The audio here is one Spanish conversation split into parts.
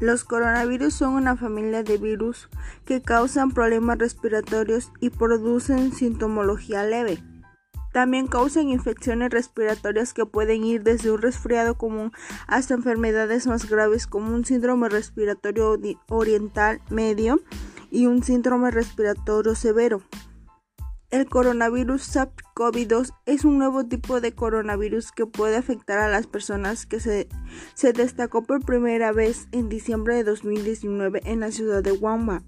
Los coronavirus son una familia de virus que causan problemas respiratorios y producen sintomología leve. También causan infecciones respiratorias que pueden ir desde un resfriado común hasta enfermedades más graves como un síndrome respiratorio oriental medio y un síndrome respiratorio severo. El coronavirus SARS-CoV-2 es un nuevo tipo de coronavirus que puede afectar a las personas que se, destacó por primera vez en diciembre de 2019 en la ciudad de Wuhan,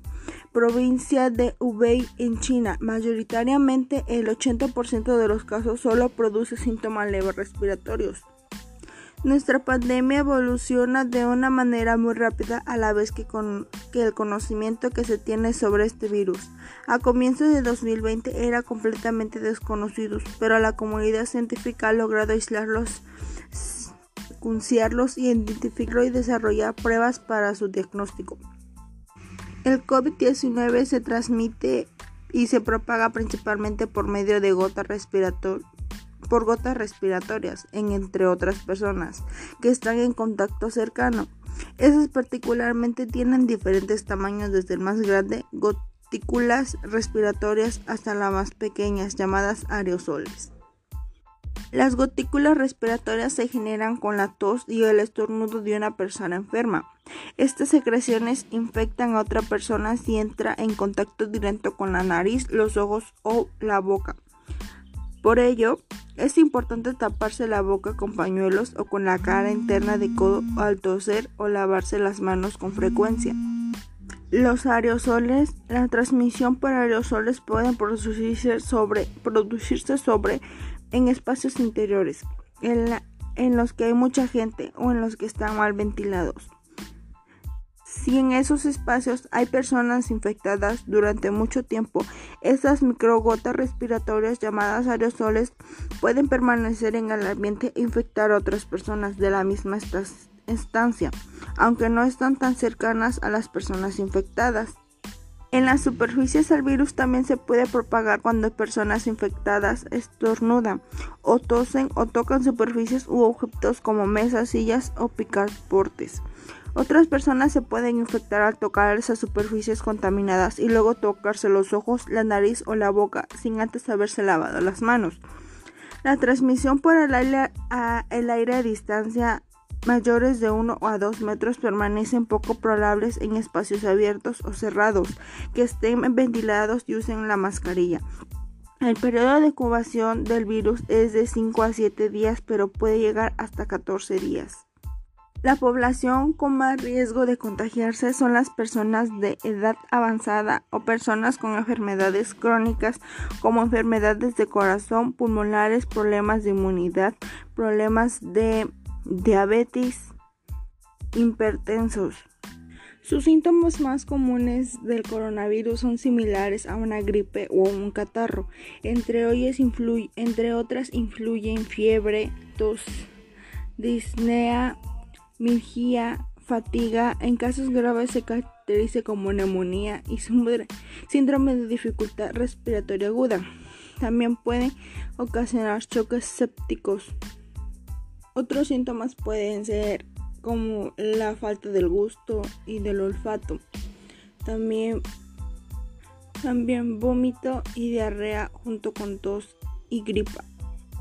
provincia de Hubei en China. Mayoritariamente el 80% de los casos solo produce síntomas leves respiratorios. Nuestra pandemia evoluciona de una manera muy rápida a la vez que, con, que el conocimiento que se tiene sobre este virus. A comienzos de 2020 era completamente desconocido, pero la comunidad científica ha logrado aislarlos, secuenciarlos, identificarlos y desarrollar pruebas para su diagnóstico. El COVID-19 se transmite y se propaga principalmente por medio de gotas respiratorias por gotas respiratorias, en entre otras personas que están en contacto cercano. Esas particularmente tienen diferentes tamaños desde el más grande, gotículas respiratorias, hasta las más pequeñas, llamadas aerosoles. Las gotículas respiratorias se generan con la tos y el estornudo de una persona enferma. Estas secreciones infectan a otra persona si entra en contacto directo con la nariz, los ojos o la boca. Por ello, es importante taparse la boca con pañuelos o con la cara interna de codo al toser o lavarse las manos con frecuencia. Los aerosoles, la transmisión por aerosoles pueden producirse sobre, en espacios interiores, en los que hay mucha gente o en los que están mal ventilados. Si en esos espacios hay personas infectadas durante mucho tiempo, estas microgotas respiratorias llamadas aerosoles pueden permanecer en el ambiente e infectar a otras personas de la misma estancia, aunque no están tan cercanas a las personas infectadas. En las superficies el virus también se puede propagar cuando personas infectadas estornudan o tosen o tocan superficies u objetos como mesas, sillas o picaportes. Otras personas se pueden infectar al tocar esas superficies contaminadas y luego tocarse los ojos, la nariz o la boca sin antes haberse lavado las manos. La transmisión por el aire a, distancia mayores de 1 a 2 metros permanecen poco probables en espacios abiertos o cerrados, que estén ventilados y usen la mascarilla. El periodo de incubación del virus es de 5 a 7 días, pero puede llegar hasta 14 días. La población con más riesgo de contagiarse son las personas de edad avanzada o personas con enfermedades crónicas como enfermedades de corazón, pulmonares, problemas de inmunidad, problemas de diabetes, hipertensos. Sus síntomas más comunes del coronavirus son similares a una gripe o un catarro. Entre, entre otras influyen fiebre, tos, disnea, mialgia, fatiga, en casos graves se caracteriza como neumonía y síndrome de dificultad respiratoria aguda. También pueden ocasionar choques sépticos. Otros síntomas pueden ser como la falta del gusto y del olfato. También, también vómito y diarrea junto con tos y gripa.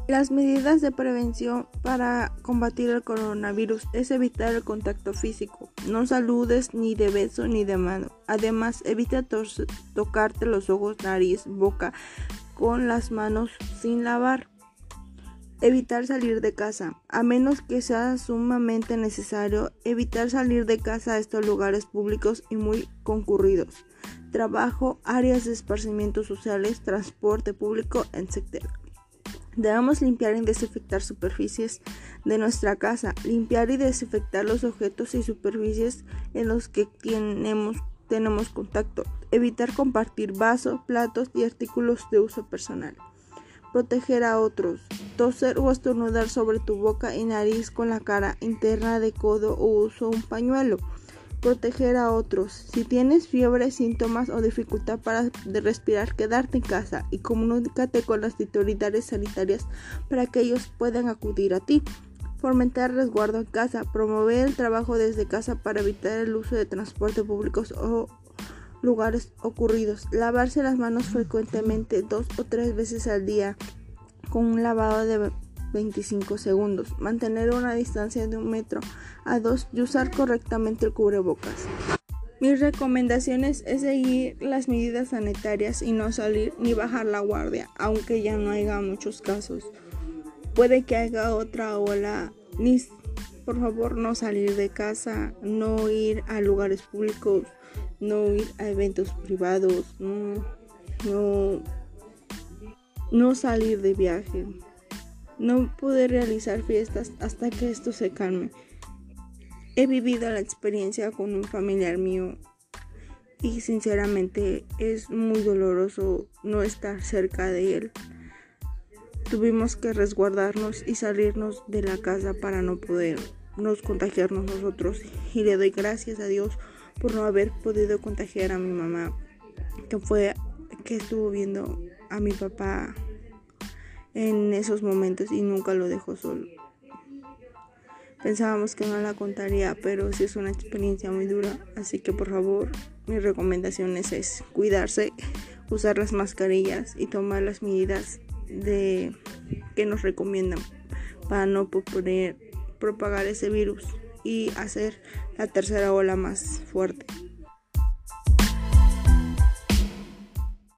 Las medidas de prevención para combatir el coronavirus es evitar el contacto físico. No saludes ni de beso ni de mano. Además, evita tocarte los ojos, nariz, boca con las manos sin lavar. Evitar salir de casa. A menos que sea sumamente necesario, evitar salir de casa a estos lugares públicos y muy concurridos. Trabajo, áreas de esparcimiento sociales, transporte público, etc. Debemos limpiar y desinfectar superficies de nuestra casa, limpiar y desinfectar los objetos y superficies en los que tenemos, tenemos contacto, evitar compartir vasos, platos y artículos de uso personal, proteger a otros, toser o estornudar sobre tu boca y nariz con la cara interna de codo o uso un pañuelo proteger a otros. Si tienes fiebre, síntomas o dificultad para respirar, quedarte en casa y comunícate con las autoridades sanitarias para que ellos puedan acudir a ti. fomentar resguardo en casa, promover el trabajo desde casa para evitar el uso de transporte públicos o lugares ocurridos, lavarse las manos frecuentemente dos o tres veces al día con un lavado de 25 segundos, mantener una distancia de un metro a dos y usar correctamente el cubrebocas. Mis recomendaciones es seguir las medidas sanitarias y no salir ni bajar la guardia, aunque ya no haya muchos casos. Puede que haya otra ola. Por favor, no salir de casa, no ir a lugares públicos, no ir a eventos privados, no, no, no salir de viaje, no poder realizar fiestas hasta que esto se calme. He vivido la experiencia con un familiar mío y sinceramente es muy doloroso no estar cerca de él. Tuvimos que resguardarnos y salirnos de la casa para no podernos contagiarnos nosotros y le doy gracias a Dios por no haber podido contagiar a mi mamá que fue que estuvo viendo a mi papá en esos momentos y nunca lo dejó solo. Pensábamos que no la contaría, pero sí es una experiencia muy dura, así que por favor, mis recomendaciones es cuidarse, usar las mascarillas y tomar las medidas de que nos recomiendan para no poder propagar ese virus y hacer la tercera ola más fuerte.